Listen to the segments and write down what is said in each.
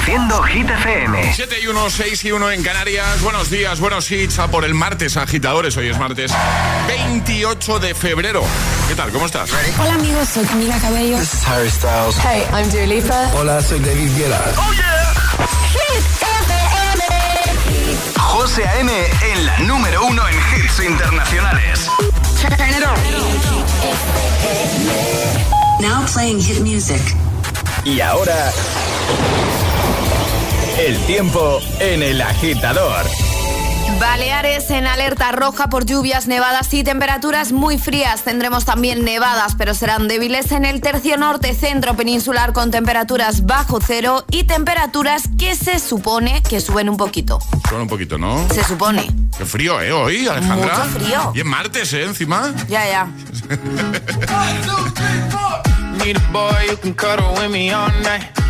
Reproduciendo Hit FM. 7 y 1, 6 y 1 en Canarias. Buenos días, buenos hits a por el martes, agitadores. Hoy es martes 28 de febrero. ¿Qué tal? ¿Cómo estás? Hola amigos, soy Camila Cabello. This is Harry Styles. Hey, I'm Dua Lipa. Hola, soy David Guetta. ¡Oh, yeah! Hit FM. José A.M. en la número uno en hits internacionales. Turn it on. Now playing hit music. Y ahora... El tiempo en el agitador. Baleares en alerta roja por lluvias, nevadas y temperaturas muy frías. Tendremos también nevadas, pero serán débiles en el tercio norte, centro peninsular con temperaturas bajo cero y temperaturas que se supone que suben un poquito. Suben un poquito, ¿no? Se supone. Qué frío, ¿eh? Hoy, Alejandra. Mucho frío. Y es martes, ¿eh? Encima. Ya, ya.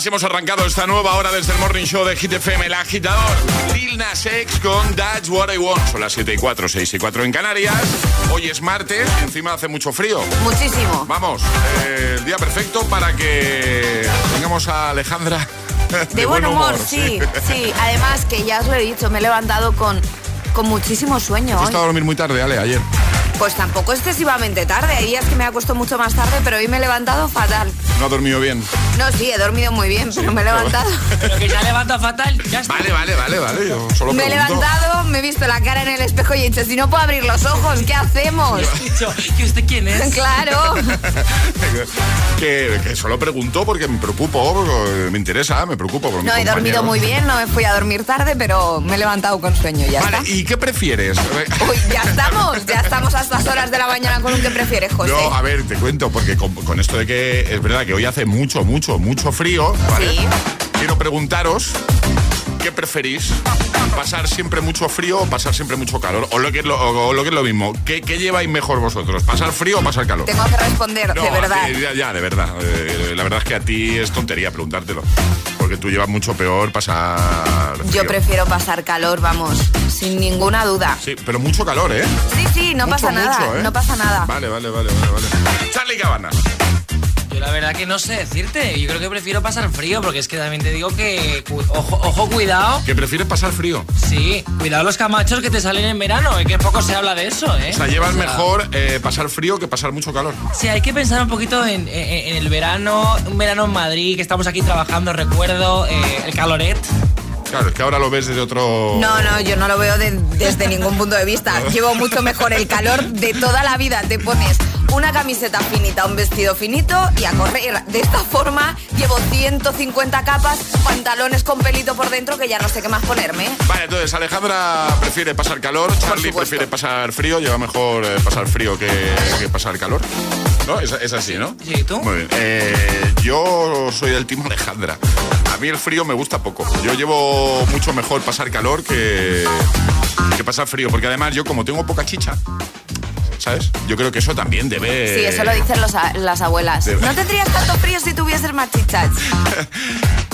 Así hemos arrancado esta nueva hora desde el Morning Show de Hit FM, el agitador. Lil Nas X con That's What I Want. Son las 7 y 4, 6 y 4 en Canarias. Hoy es martes, encima hace mucho frío. Muchísimo. Vamos, eh, el día perfecto para que tengamos a Alejandra De, buen humor, sí, sí. Además, que ya os lo he dicho, me he levantado con, con muchísimo sueño He hoy. estado a dormir muy tarde, Ale, ayer. Pues tampoco excesivamente tarde. Hay días que me ha acostado mucho más tarde, pero hoy me he levantado fatal. No ha dormido bien. No, sí, he dormido muy bien, pero me he levantado. Pero que ya levanta fatal, ya está. Vale, vale, vale, vale. Yo solo Me he levantado, me he visto la cara en el espejo y he dicho, si no puedo abrir los ojos, ¿qué hacemos? ¿Y usted quién es? claro. que, que solo pregunto porque me preocupo, me interesa, me preocupo por No, he dormido muy bien, no me fui a dormir tarde, pero me he levantado con sueño y ya Vale, está. ¿y qué prefieres? Uy, ya estamos, ya estamos a estas horas de la mañana con un que prefieres, José. No, a ver, te cuento, porque con, con esto de que es verdad que hoy hace mucho, mucho, mucho frío, ¿vale? Sí. Quiero preguntaros, ¿qué preferís? ¿Pasar siempre mucho frío o pasar siempre mucho calor? O lo que es lo, o lo, que es lo mismo, ¿qué, qué lleváis mejor vosotros? ¿Pasar frío o pasar calor? Tengo que responder, No, de verdad. eh, Ya, ya, de verdad. Eh, la verdad es que a ti es tontería preguntártelo. Porque tú llevas mucho peor pasar. Yo prefiero pasar calor, vamos, sin ninguna duda. Sí, pero mucho calor, ¿eh? Sí, sí, no Mucho, pasa nada, mucho, ¿eh? no pasa nada. Vale, vale, vale, vale, vale. Charlie Cabanas. Yo la verdad que no sé decirte. Yo creo que prefiero pasar frío porque es que también te digo que. Ojo, ojo cuidado. ¿Que prefieres pasar frío? Sí, cuidado los camachos que te salen en verano. eh, que poco se habla de eso, ¿eh? O sea, llevas O sea, mejor eh, pasar frío que pasar mucho calor. Sí, hay que pensar un poquito en, en- en el verano, un verano en Madrid, que estamos aquí trabajando, recuerdo, eh, el caloret. Claro, es que ahora lo ves desde otro... No, no, yo no lo veo desde ningún punto de vista. Llevo mucho mejor el calor de toda la vida. Te pones una camiseta finita, un vestido finito y a correr. De esta forma llevo 150 capas, pantalones con pelito por dentro que ya no sé qué más ponerme. Vale, entonces Alejandra prefiere pasar calor, Charlie prefiere pasar frío, lleva mejor eh, pasar frío que, pasar calor. ¿No? Es, así, ¿no? Sí, ¿tú? Muy bien. Eh, yo soy del team Alejandra. A mí el frío me gusta poco. Yo llevo mucho mejor pasar calor que, que pasar frío, porque además yo como tengo poca chicha, ¿sabes? Yo creo que eso también debe... Sí, eso lo dicen las abuelas. No tendrías tanto frío si tuvieses más chichas.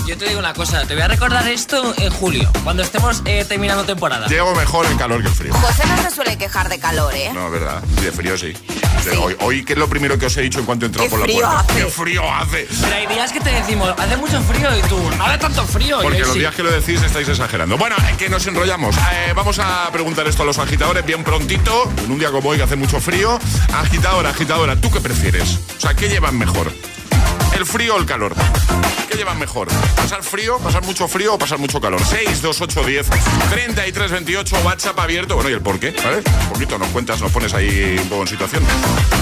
Yo te digo una cosa, te voy a recordar esto en julio, cuando estemos eh, terminando temporada. Llego mejor el calor que el frío. José no se suele quejar de calor, ¿eh? No, verdad. de frío sí. Hoy, hoy, ¿qué es lo primero que os he dicho en cuanto he entrado por la puerta? Hace. ¡Qué frío hace! Pero hay días que te decimos, hace mucho frío y tú, no hace tanto frío. Porque los días que lo decís estáis exagerando. Bueno, que nos enrollamos. Eh, vamos a preguntar esto a los agitadores bien prontito, en un día como hoy que hace mucho frío. Agitadora, agitadora, ¿tú qué prefieres? O sea, ¿qué llevan mejor? ¿El frío o el calor? ¿Qué llevan mejor? ¿Pasar frío, pasar mucho frío o pasar mucho calor? 6, 2, 8, 10, 33, 28, WhatsApp abierto. Bueno, ¿y el por qué? ¿Vale? Un poquito nos cuentas, nos pones ahí un poco en situación.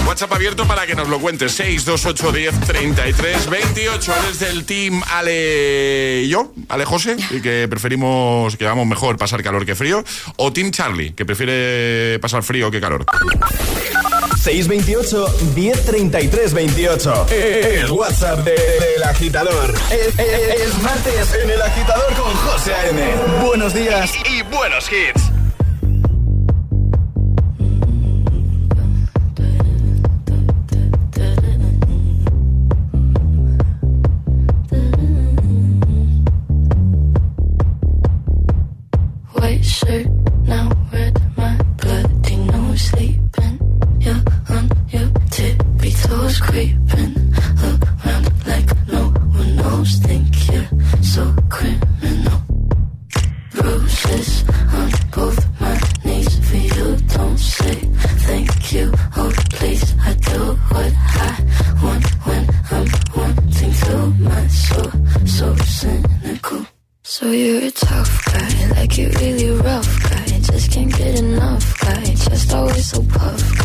WhatsApp abierto para que nos lo cuentes. 6, 2, 8, 10, 33, 28. Desde el team Ale y yo, Ale José, y que preferimos, que vamos mejor pasar calor que frío. O Team Charlie, que prefiere pasar frío que calor. 628 1033 28. El WhatsApp del de, agitador. Es, martes en el agitador con José A.M. Buenos días y, buenos hits. Toes, creeping around like no one knows. Think you're so criminal. Bruises on both my knees for you. Don't say thank you. Oh, please, I do what I want when I'm wanting to. My soul, so cynical. So you're a tough guy, like you're really rough guy. Just can't get enough guy, just always so puff guy.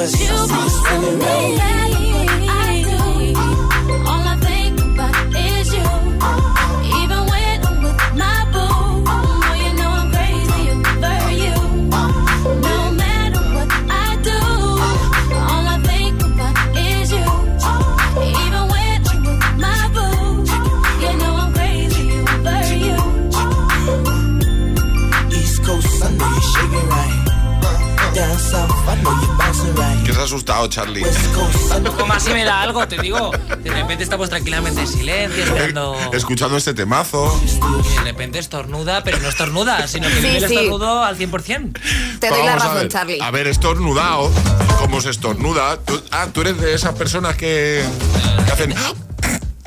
Know what Midwest, you I see you mean to spinning asustado, Charlie? West Coast, I know Como así me da algo, te digo. De repente estamos tranquilamente en silencio, esperando. Escuchando este temazo. Y de repente estornuda, pero no estornuda, sino que Sí, vive el sí. estornudo al 100%. Te doy la Vamos a razón, ver. Charlie. A ver, estornudado. ¿Cómo se estornuda? Tú- ah, tú eres de esas personas que, que hacen.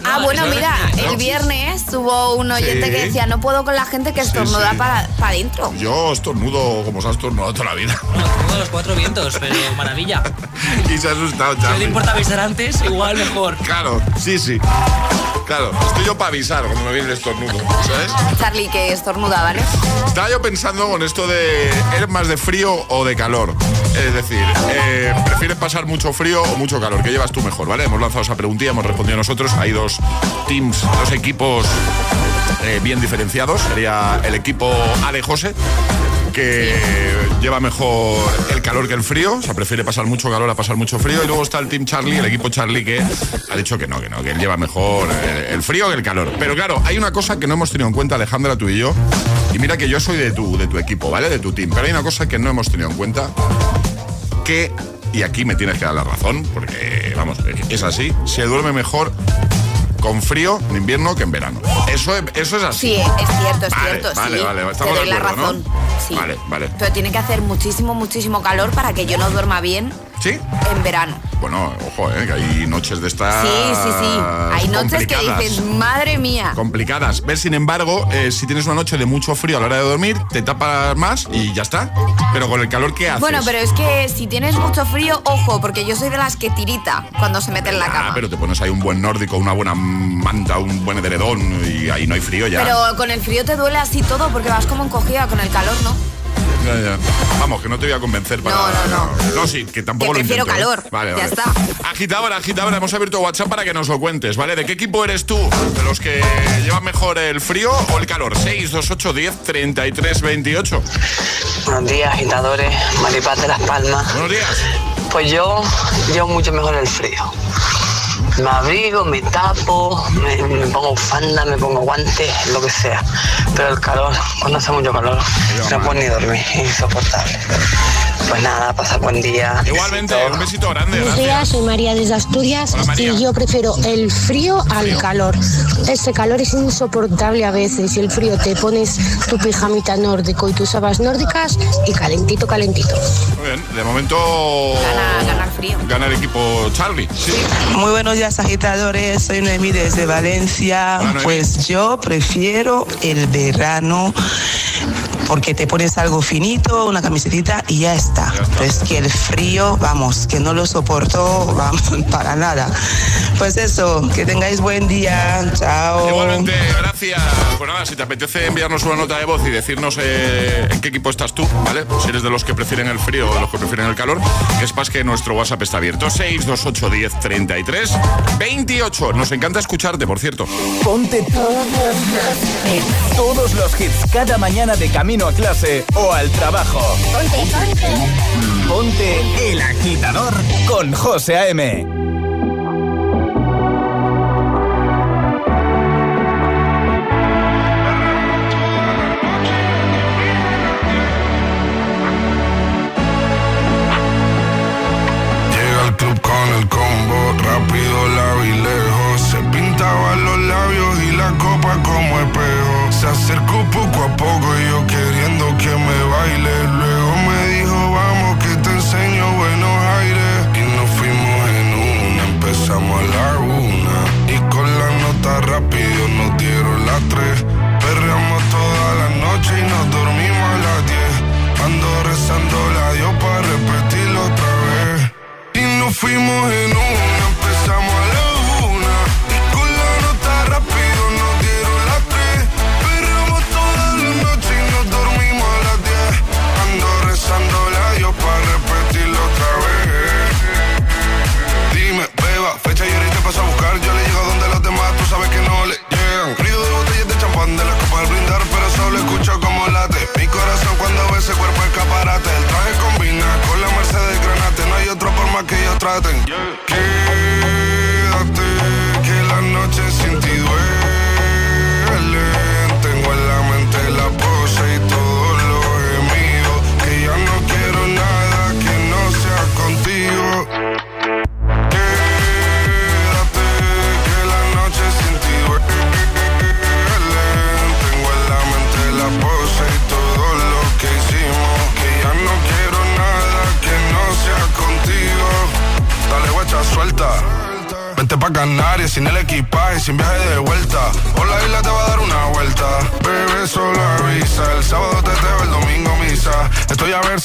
Ah, bueno, ¿sabes? mira, ¿No? el viernes hubo un oyente Sí. que decía, no puedo con la gente que Sí, estornuda sí. para, para adentro. Yo estornudo como se ha estornudado toda la vida. De los cuatro vientos, pero maravilla. y se ha asustado, Si Charlie. importa avisar antes, igual mejor. Claro, sí, sí. Claro, estoy yo para avisar cuando me viene el estornudo, ¿sabes? Charlie que estornuda, ¿vale? Estaba yo pensando con esto de ¿eres más de frío o de calor? Es decir, eh, ¿prefieres pasar mucho frío o mucho calor? ¿Qué llevas tú mejor? ¿Vale? Hemos lanzado esa preguntilla, hemos respondido nosotros. Hay dos teams, dos equipos eh, bien diferenciados. Sería el equipo Ale José, que lleva mejor el calor que el frío, o sea, prefiere pasar mucho calor a pasar mucho frío. Y luego está el Team Charlie, el equipo Charlie, que ha dicho que no, que no, que él lleva mejor eh, el frío que el calor. Pero claro, hay una cosa que no hemos tenido en cuenta, Alejandra, tú y yo. Y mira que yo soy de tu, de tu equipo, ¿vale? De tu team. Pero hay una cosa que no hemos tenido en cuenta, que, y aquí me tienes que dar la razón, porque, vamos, es así, se duerme mejor con frío en invierno que en verano. Eso es, eso es así. Sí, es cierto, es Vale, cierto, vale, sí. vale, Te estamos de doy la acuerdo, ¿no? Sí. Vale, vale. Pero tiene que hacer muchísimo, muchísimo calor para que yo no duerma bien ¿Sí? en verano. Bueno, ojo, eh, que hay noches de estas. Sí, sí, sí. Hay noches que dices, madre mía. Complicadas. Ves, sin embargo, eh, si tienes una noche de mucho frío a la hora de dormir, te tapas más y ya está. Pero con el calor que haces. Bueno, pero es que si tienes mucho frío, ojo, porque yo soy de las que tirita cuando se mete en la Ah, cama. pero te pones ahí un buen nórdico, una buena manta, un buen edredón y ahí no hay frío ya. Pero con el frío te duele así todo porque vas como encogida, con el calor, ¿no? Ya, ya. Vamos, que no te voy a convencer para. No, no, no. No, sí, que tampoco Que lo prefiero intento, ¿eh? calor. Vale, Ya vale. está. Agitadora, agitadora, hemos abierto WhatsApp para que nos lo cuentes, ¿vale? ¿De qué equipo eres tú? ¿De los que llevan mejor el frío o el calor? 628 10 33 28. Buenos días, agitadores, Maripaz de Las Palmas. Buenos días. Pues yo, yo mucho mejor el frío. Me abrigo, me tapo, me, me pongo bufanda, me pongo guantes, lo que sea. Pero el calor, cuando hace mucho calor, no puedo ni dormir, es insoportable. Pues nada, pasa buen día. Igualmente, un besito grande. Buenos días, soy María desde Asturias y yo prefiero el frío al calor. Este calor es insoportable a veces y el frío te pones tu pijamita nórdico y tus sabas nórdicas y calentito, calentito. Muy bien, de momento Gana, gana el frío. gana el equipo Charlie. Sí. Muy buenos días, agitadores. Soy Noemí desde Valencia. Pues yo prefiero el verano porque te pones algo finito, una camisetita y ya está. Pero es que el frío, vamos, que no lo soporto, vamos, para nada. Pues eso, que tengáis buen día. Chao. Igualmente, gracias. Pues nada, si te apetece enviarnos una nota de voz y decirnos eh, en qué equipo estás tú, ¿vale? Si eres de los que prefieren el frío o de los que prefieren el calor, que sepas que nuestro WhatsApp está abierto. 628 10 33 28. Nos encanta escucharte, por cierto. Ponte todos los hits cada mañana de camino a clase o al trabajo. Ponte, ponte. Ponte el agitador con José A.M. fuimos en una,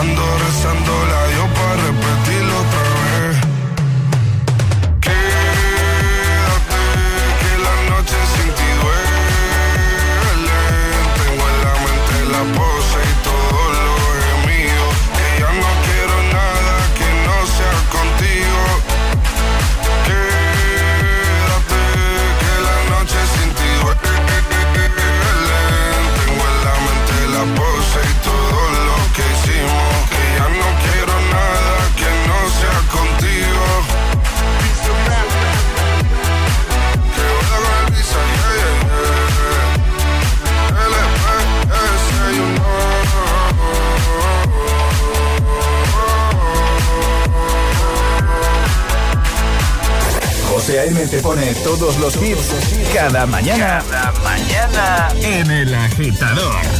Ando rezando la Dios para repetirlo todos los hits cada mañana. Cada mañana en el agitador.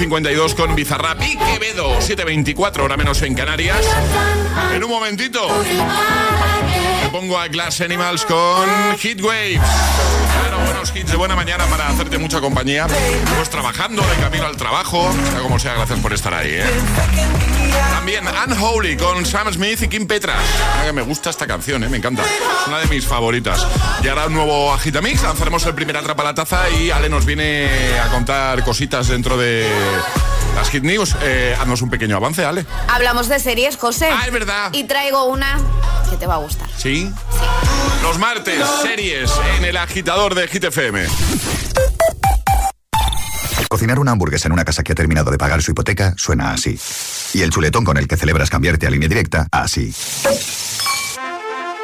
52 con Bizarrap y Quevedo, 724, hora menos en Canarias. En un momentito, me pongo a Glass Animals con Heat Waves. Claro, buenos hits de buena mañana para hacerte mucha compañía. Pues trabajando, de camino al trabajo. Como sea, gracias por estar ahí, ¿eh? También Unholy con Sam Smith y Kim Petras. Que me gusta esta canción, ¿eh? me encanta. Es una de mis favoritas. Y ahora un nuevo Agitamix. Lanzaremos el primer Atrapa la Taza y Ale nos viene a contar cositas dentro de las Hit News. Eh, haznos un pequeño avance, Ale. Hablamos de series, José. Ah, es verdad. Y traigo una que te va a gustar. ¿Sí? Los martes, series en el agitador de Hit FM. Cocinar una hamburguesa en una casa que ha terminado de pagar su hipoteca suena así. Y el chuletón con el que celebras cambiarte a línea directa, así.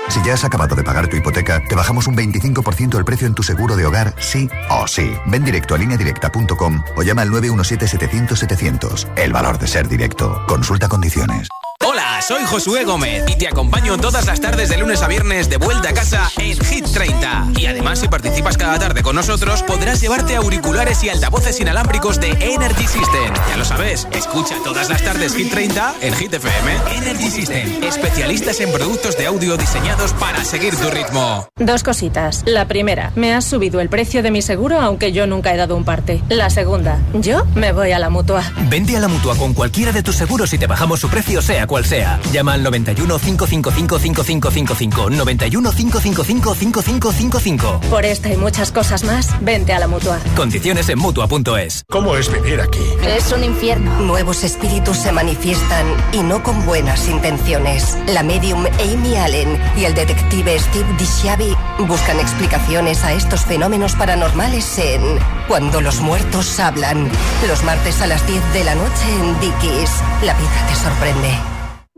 Si ya has acabado de pagar tu hipoteca, te bajamos un 25% el precio en tu seguro de hogar, sí o sí. Ven directo a lineadirecta.com o llama al 917-700-700. El valor de ser directo. Consulta condiciones. Hola, soy Josué Gómez y te acompaño todas las tardes de lunes a viernes de vuelta a casa en Hit 30. Y además, si participas cada tarde con nosotros, podrás llevarte auriculares y altavoces inalámbricos de Energy System. Ya lo sabes, escucha todas las tardes Hit 30 en Hit FM. Energy System, especialistas en productos de audio diseñados para seguir tu ritmo. Dos cositas. La primera, me has subido el precio de mi seguro aunque yo nunca he dado un parte. La segunda, yo me voy a la mutua. Vente a la mutua con cualquiera de tus seguros y te bajamos su precio, sea cual sea. Llama al 91 555 5555. 91 555 5555. Por esta y muchas cosas más, vente a la mutua. Condiciones en mutua.es. ¿Cómo es vivir aquí? Es un infierno. Nuevos espíritus se manifiestan y no con buenas intenciones. La medium Amy Allen y el detective Steve DiSciavi buscan explicaciones a estos fenómenos paranormales en Cuando los muertos hablan. Los martes a las 10 de la noche en Dickies. La vida te sorprende.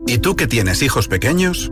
¿Y tú que tienes hijos pequeños?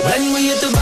When we hit the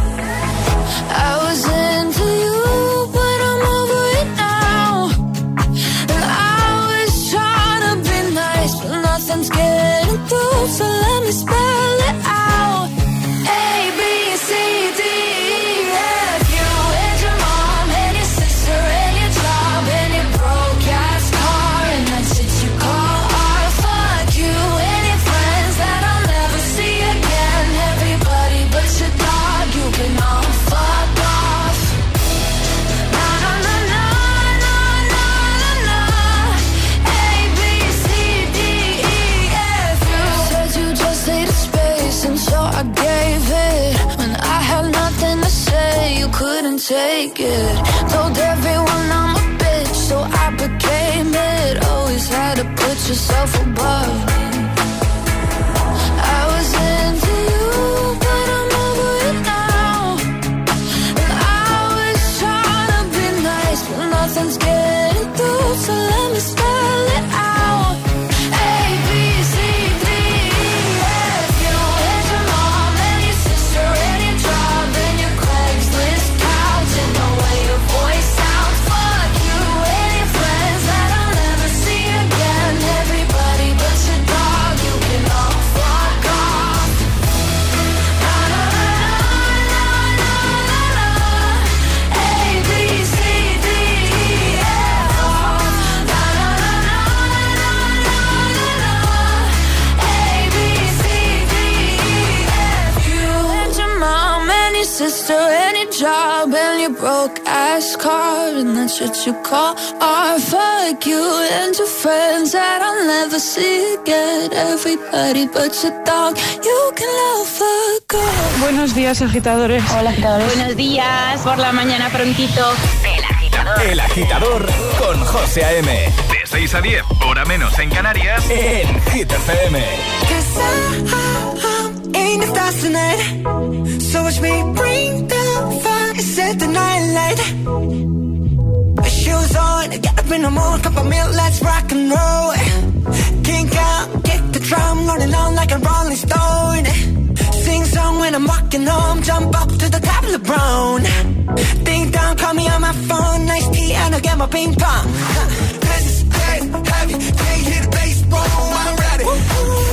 So yourself above what you call art. Fuck you and your friends that I'll never see again. Everybody but your dog, you can love fuck off. Buenos días, agitadores. Hola, agitadores. Buenos días. Por la mañana prontito. El agitador. El Agitador con José A.M. De 6 a 10, hora menos en Canarias, en Hit FM. In the stars tonight. So watch me bring the fire, set the night light. On, get up in the mood, cup of milk, let's rock and roll. Kink out, kick the drum, rolling on like a rolling stone. Sing song when I'm walking home, jump up to the top of the brown. Ding dong, call me on my phone, nice tea, and I'll get my ping pong. This is dead heavy, can't hear the bass, boom, I'm ready. Life's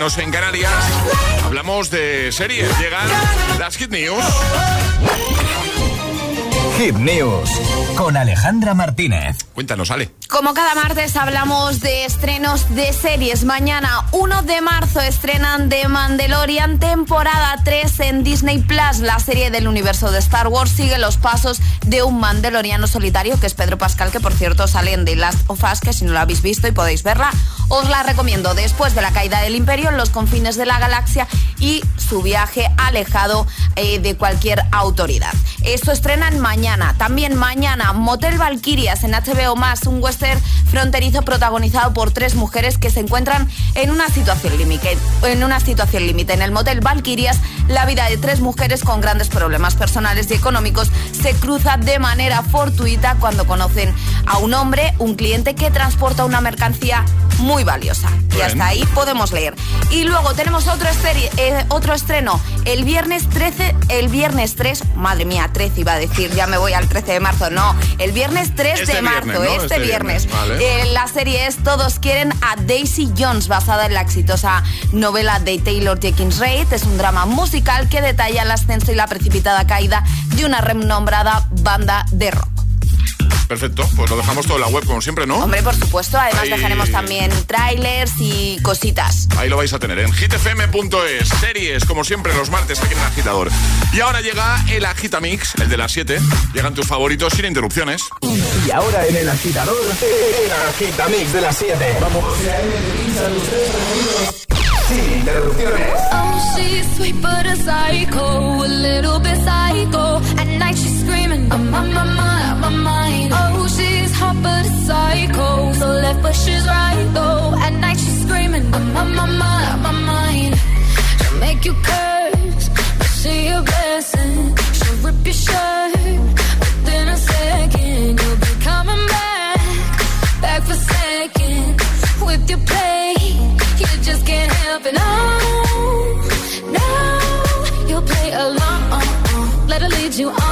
menos en Canarias. Hablamos de series. Llegan las Hit News. Hit News con Alejandra Martínez. Cuéntanos, Ale. Cada martes hablamos de estrenos de series. Mañana, 1 de marzo, estrenan The Mandalorian temporada 3 en Disney Plus. La serie del universo de Star Wars sigue los pasos de un mandaloriano solitario que es Pedro Pascal, que por cierto sale en The Last of Us, que si no lo habéis visto y podéis verla, os la recomiendo. Después de la caída del imperio en los confines de la galaxia y su viaje alejado eh, de cualquier autoridad. Esto estrenan mañana. También mañana, Motel Valkyrias en HBO Más, un western fronterizo protagonizado por tres mujeres que se encuentran en una situación límite. En una situación límite. En el Motel Valkyrias, la vida de tres mujeres con grandes problemas personales y económicos se cruza de manera fortuita cuando conocen a un hombre, un cliente que transporta una mercancía muy valiosa. Y hasta ahí podemos leer. Y luego tenemos otro, eh, otro estreno el viernes 13, el viernes 3, madre mía, 13 iba a decir, ya me voy al 13 de marzo, no, el viernes 3 Este de marzo, viernes, ¿no? este, Este viernes. viernes, vale. Eh, la serie es Todos quieren a Daisy Jones, basada en la exitosa novela de Taylor Jenkins Reid. Es un drama musical que detalla el ascenso y la precipitada caída de una renombrada banda de rock. Perfecto, pues lo dejamos todo en la web, como siempre, ¿no? Hombre, por supuesto, además Ahí- dejaremos también trailers y cositas. Ahí lo vais a tener en hitfm.es. Series, como siempre, los martes aquí en el agitador. Y ahora llega el Agitamix, el de las 7. Llegan tus favoritos sin interrupciones. Y ahora en el agitador, el agitamix de las 7. Vamos. Sin interrupciones. Oh, she's sweet but a psycho, a little bit psycho. At night she's screaming, I'm on my mind, my mind. She's hot but a psycho, so left but she's right though. At night she's screaming, I'm on my mind, my mind. She'll make you curse, but she a blessing. She'll rip your shirt within a second. You'll be coming back, back for seconds with your play. You just can't help it. No, no, you'll play along. Let her lead you on.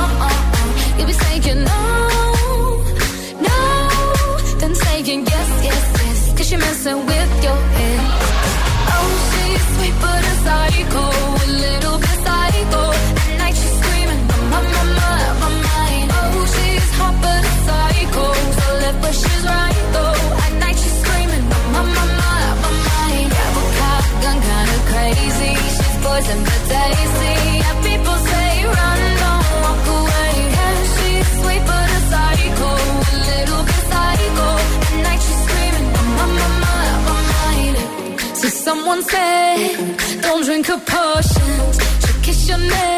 Don't drink her potions. She'll kiss your neck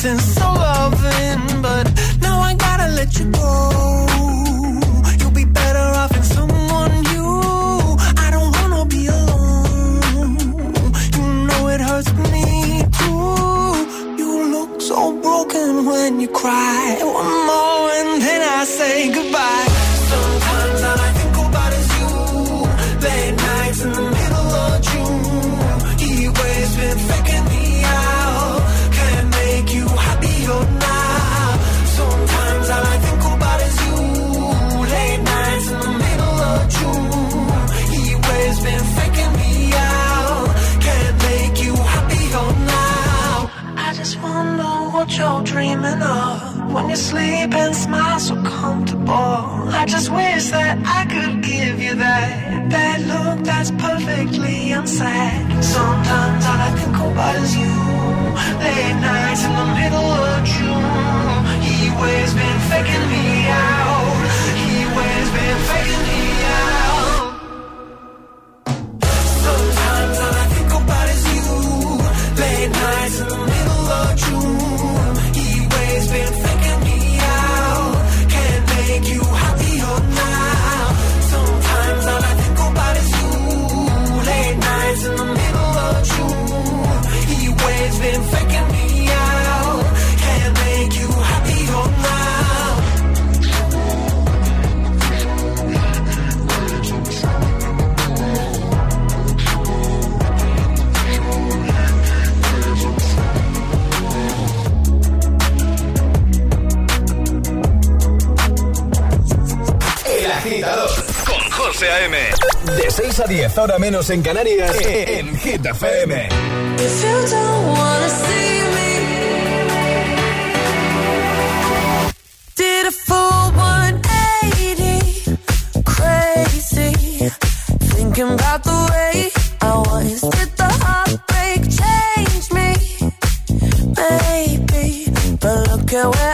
sentence so lies perfectly unsaid. Sometimes all I think about is you. José A.M. De 6 a 10, ahora menos en Canarias, e-, e-, en Hit FM. If you don't wanna see me, did a full 180, crazy, thinking about the way I was, did the heartbreak change me, maybe, but look at where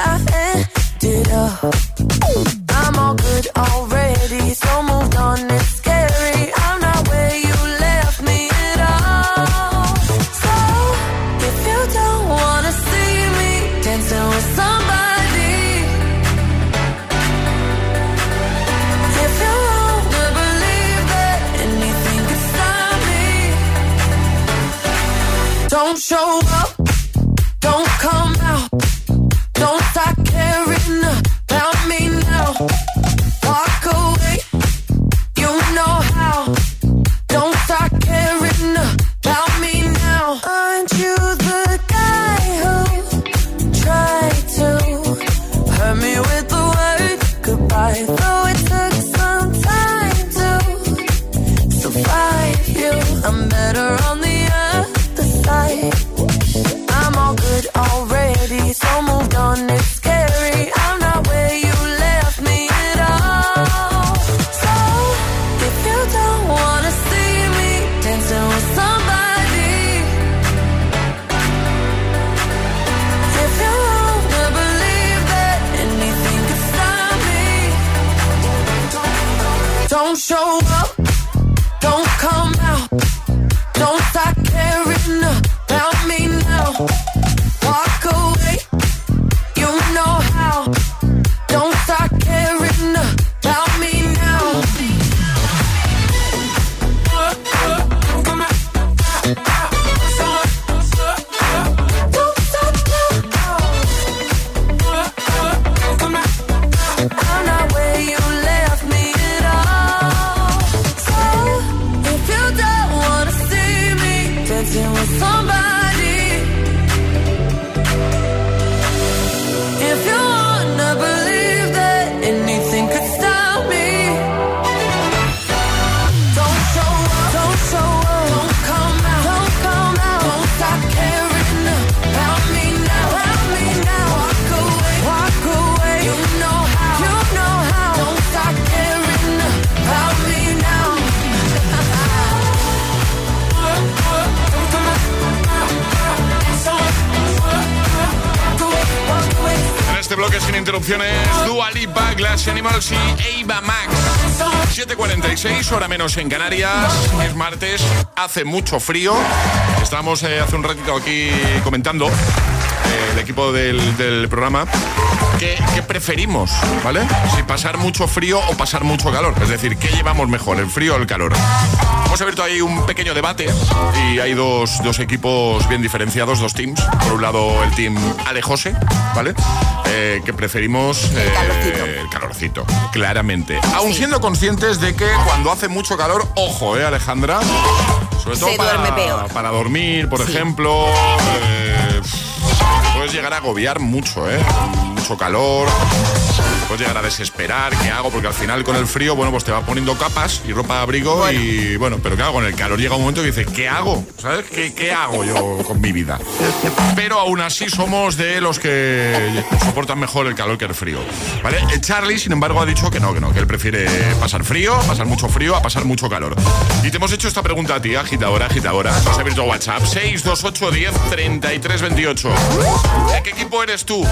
7.46, hora menos en Canarias. Es martes, hace mucho frío. Estamos eh, hace un ratito aquí comentando eh, el equipo del, programa ¿Qué, preferimos? ¿Vale? Si pasar mucho frío o pasar mucho calor. Es decir, ¿qué llevamos mejor, el frío o el calor? Hemos abierto ahí un pequeño debate y hay dos, dos equipos bien diferenciados, dos teams. Por un lado, el team Alejose, ¿vale? Eh, que preferimos eh, el calorcito, claramente. Aún siendo conscientes de que cuando hace mucho calor, ojo, ¿eh, Alejandra? Sobre todo para, para dormir, por ejemplo. Eh, puedes llegar a agobiar mucho, ¿eh? Mucho calor, puedes llegar a desesperar, ¿qué hago? Porque al final con el frío, bueno, pues te va poniendo capas y ropa de abrigo y bueno, pero ¿qué hago? Con el calor llega un momento que dices, ¿qué hago? ¿Sabes? ¿Qué, ¿Qué hago yo con mi vida? Pero aún así somos de los que soportan mejor el calor que el frío. ¿Vale? El Charlie, sin embargo, ha dicho que no, que no, que él prefiere pasar frío, pasar mucho frío, a pasar mucho calor. Y te hemos hecho esta pregunta a ti, agitadora, agitadora. Has abierto WhatsApp 628 10 33 28. ¿De qué equipo eres tú?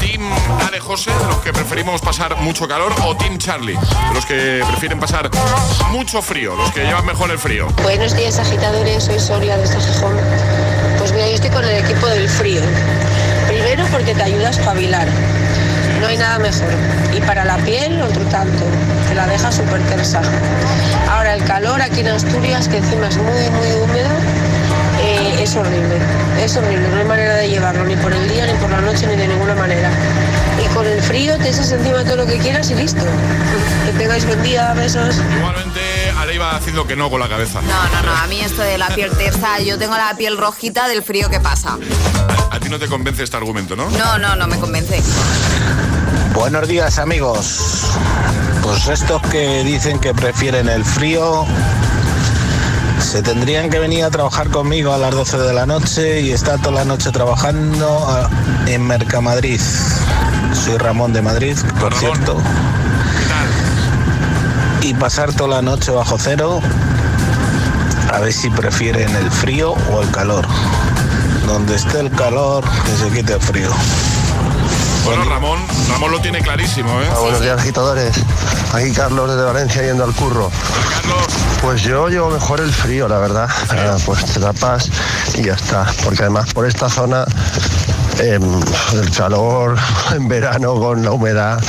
¿Team Ale José, los que preferimos pasar mucho calor, o Team Charlie, los que prefieren pasar mucho frío, los que llevan mejor el frío? Buenos días, agitadores. Soy Soria desde Gijón. Pues mira, yo estoy con el equipo del frío. Primero porque te ayuda a espabilar. No hay nada mejor. Y para la piel, otro tanto. Te la deja súper tersa. Ahora, el calor aquí en Asturias, que encima es muy, muy húmedo, eh, es horrible. Es horrible. No hay manera de llevarlo, ni por el día, ni por la noche, ni de ninguna manera. Con el frío te echas encima todo lo que quieras y listo. Que tengáis buen día, besos. Igualmente, Ale iba haciendo que no con la cabeza. No, no, no, a mí esto de la piel tersa, yo tengo la piel rojita del frío que pasa. A ti no te convence este argumento, ¿no? No, no, no me convence. Buenos días amigos. Pues estos que dicen que prefieren el frío se tendrían que venir a trabajar conmigo a las 12 de la noche y estar toda la noche trabajando a- en Mercamadrid. Soy Ramón de Madrid, por cierto. Y pasar toda la noche bajo cero a ver si prefieren el frío o el calor. Donde esté el calor, que se quite el frío. Bueno, Ramón, Ramón lo tiene clarísimo, ¿eh? Ah, buenos días, agitadores. Aquí Carlos desde Valencia yendo al curro. Pues yo llevo mejor el frío, la verdad. Ah, pues te tapas y ya está. Porque además por esta zona, em, el calor en verano con la humedad,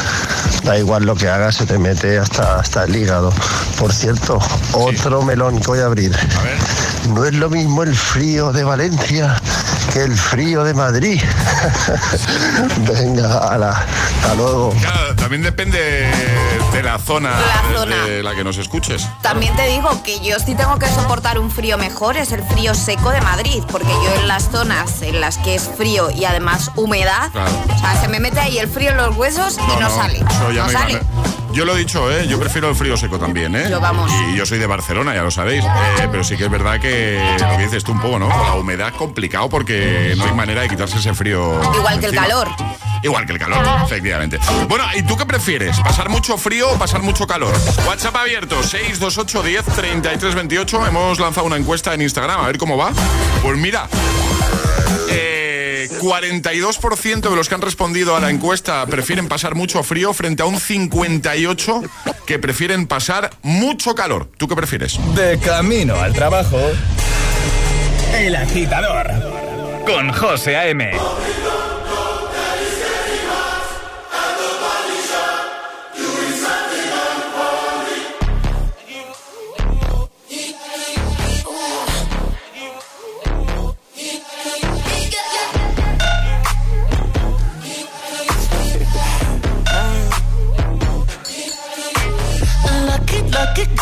da igual lo que hagas, se te mete hasta, hasta el hígado. Por cierto, otro melón que voy a abrir. No es lo mismo el frío de Valencia que el frío de Madrid. Venga, ala, hasta luego. Claro, también depende de la zona, La zona. de la que nos escuches. También te digo que yo sí tengo que soportar un frío mejor, es el frío seco de Madrid, porque yo en las zonas en las que es frío y además humedad, Claro. o sea, se me mete ahí el frío en los huesos y no, sale. eso ya No me sale. Yo lo he dicho, ¿eh? yo prefiero el frío seco también, ¿eh? Yo vamos. Y yo soy de Barcelona, ya lo sabéis. Eh, pero sí que es verdad que lo que dices tú un poco, ¿no? La humedad es complicado porque no hay manera de quitarse ese frío. Igual que el calor. Igual que el calor, efectivamente. Bueno, ¿y tú qué prefieres? ¿Pasar mucho frío o pasar mucho calor? WhatsApp abierto, 628 10 33 28. Hemos lanzado una encuesta en Instagram, a ver cómo va. Pues mira, eh, 42% de los que han respondido a la encuesta prefieren pasar mucho frío frente a un 58% que prefieren pasar mucho calor. ¿Tú qué prefieres? De camino al trabajo. El agitador. Con José A.M.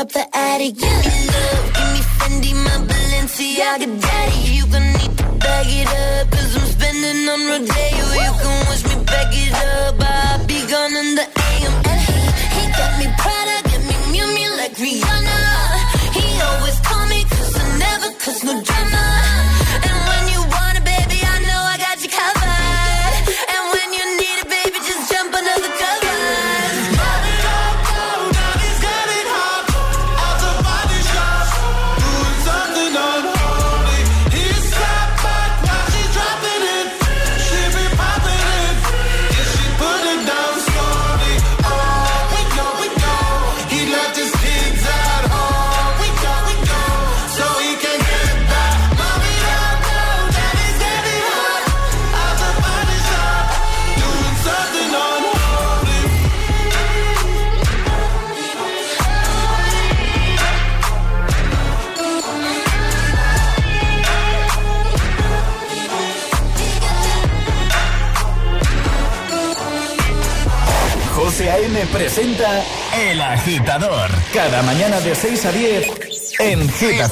up the attic. You love, give me Fendi, my Balenciaga daddy. You going need to bag it up. presenta El Agitador. Cada mañana de 6 a 10 en Gita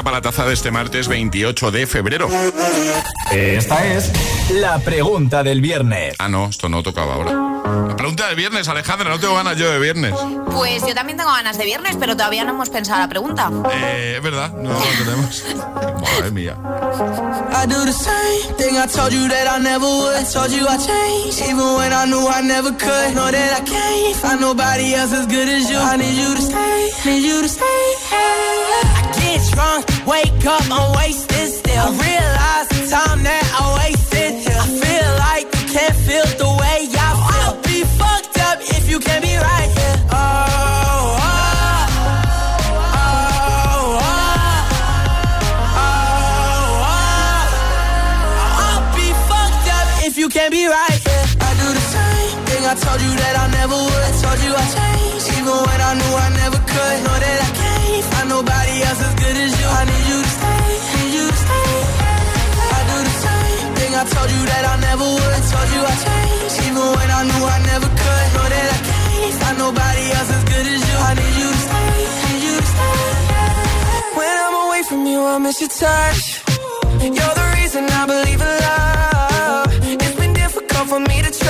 atrapa la taza de este martes 28 de febrero. Esta es la pregunta del viernes. Ah, no, esto no tocaba ahora. La pregunta de viernes, Alejandra, no tengo ganas yo de viernes. Pues yo también tengo ganas de viernes, pero todavía no hemos pensado la pregunta. Eh, es verdad, no la tenemos. Madre mía. I do the same thing I told you that I never would. Told you I changed, even when I knew I never could. Know that I can't find nobody else as good as you. I need you to stay, need you to stay. I get drunk, wake up, I'm wasted still. I realize the time that I wasted. I feel like you can't feel the way. you can't be right here. Yeah. Oh, oh, oh, oh, oh, I'll be fucked up if you can't be right here. Yeah. I do the same thing. I told you that I never would. I told you I changed, even when I knew I never could. Know that I can't find nobody else as good as you. I need you to stay. Need you to stay. I do the same thing. I told you that I never would. I told you I changed, even when I knew I never could nobody else as good as you. I need you to stay, need you to stay. When I'm away from you, I miss your touch. You're the reason I believe in love. It's been difficult for me to trust.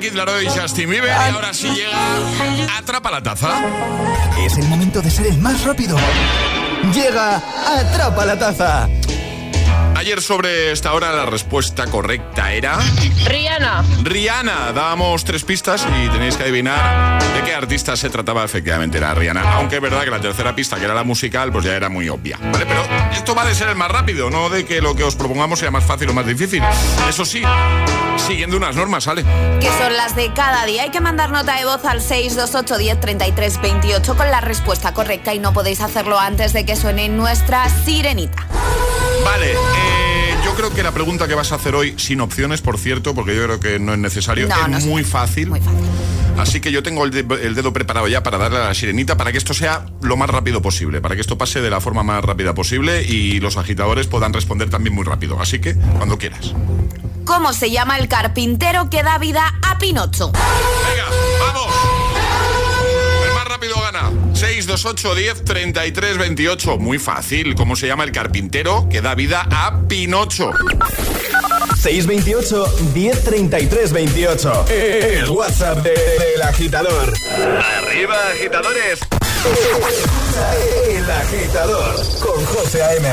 Kid Laroi y Justin Bieber. Y ahora sí llega Atrapa la Taza. Es el momento de ser el más rápido. Llega Atrapa la Taza. Ayer sobre esta hora la respuesta correcta era... Rihanna. Rihanna. Dábamos tres pistas y tenéis que adivinar de qué artista se trataba. Efectivamente era Rihanna. Aunque es verdad que la tercera pista, que era la musical, pues ya era muy obvia. ¿Vale? Pero esto va de ser el más rápido, no de que lo que os propongamos sea más fácil o más difícil. Eso sí, siguiendo unas normas, ¿sale? Que son las de cada día. Hay que mandar nota de voz al 628 10 33 28 con la respuesta correcta y no podéis hacerlo antes de que suene nuestra sirenita. Vale, eh, yo creo que la pregunta que vas a hacer hoy, sin opciones, por cierto, porque yo creo que no es necesario, No, es no muy fácil. Así que yo tengo el, de- el dedo preparado ya para darle a la sirenita para que esto sea lo más rápido posible, para que esto pase de la forma más rápida posible y los agitadores puedan responder también muy rápido. Así que, cuando quieras. ¿Cómo se llama el carpintero que da vida a Pinocho? El más rápido gana. 628 10 33 28. Muy fácil. ¿Cómo se llama el carpintero que da vida a Pinocho? 628 1033 28. El WhatsApp de- del agitador. Arriba, agitadores. El agitador con José A.M.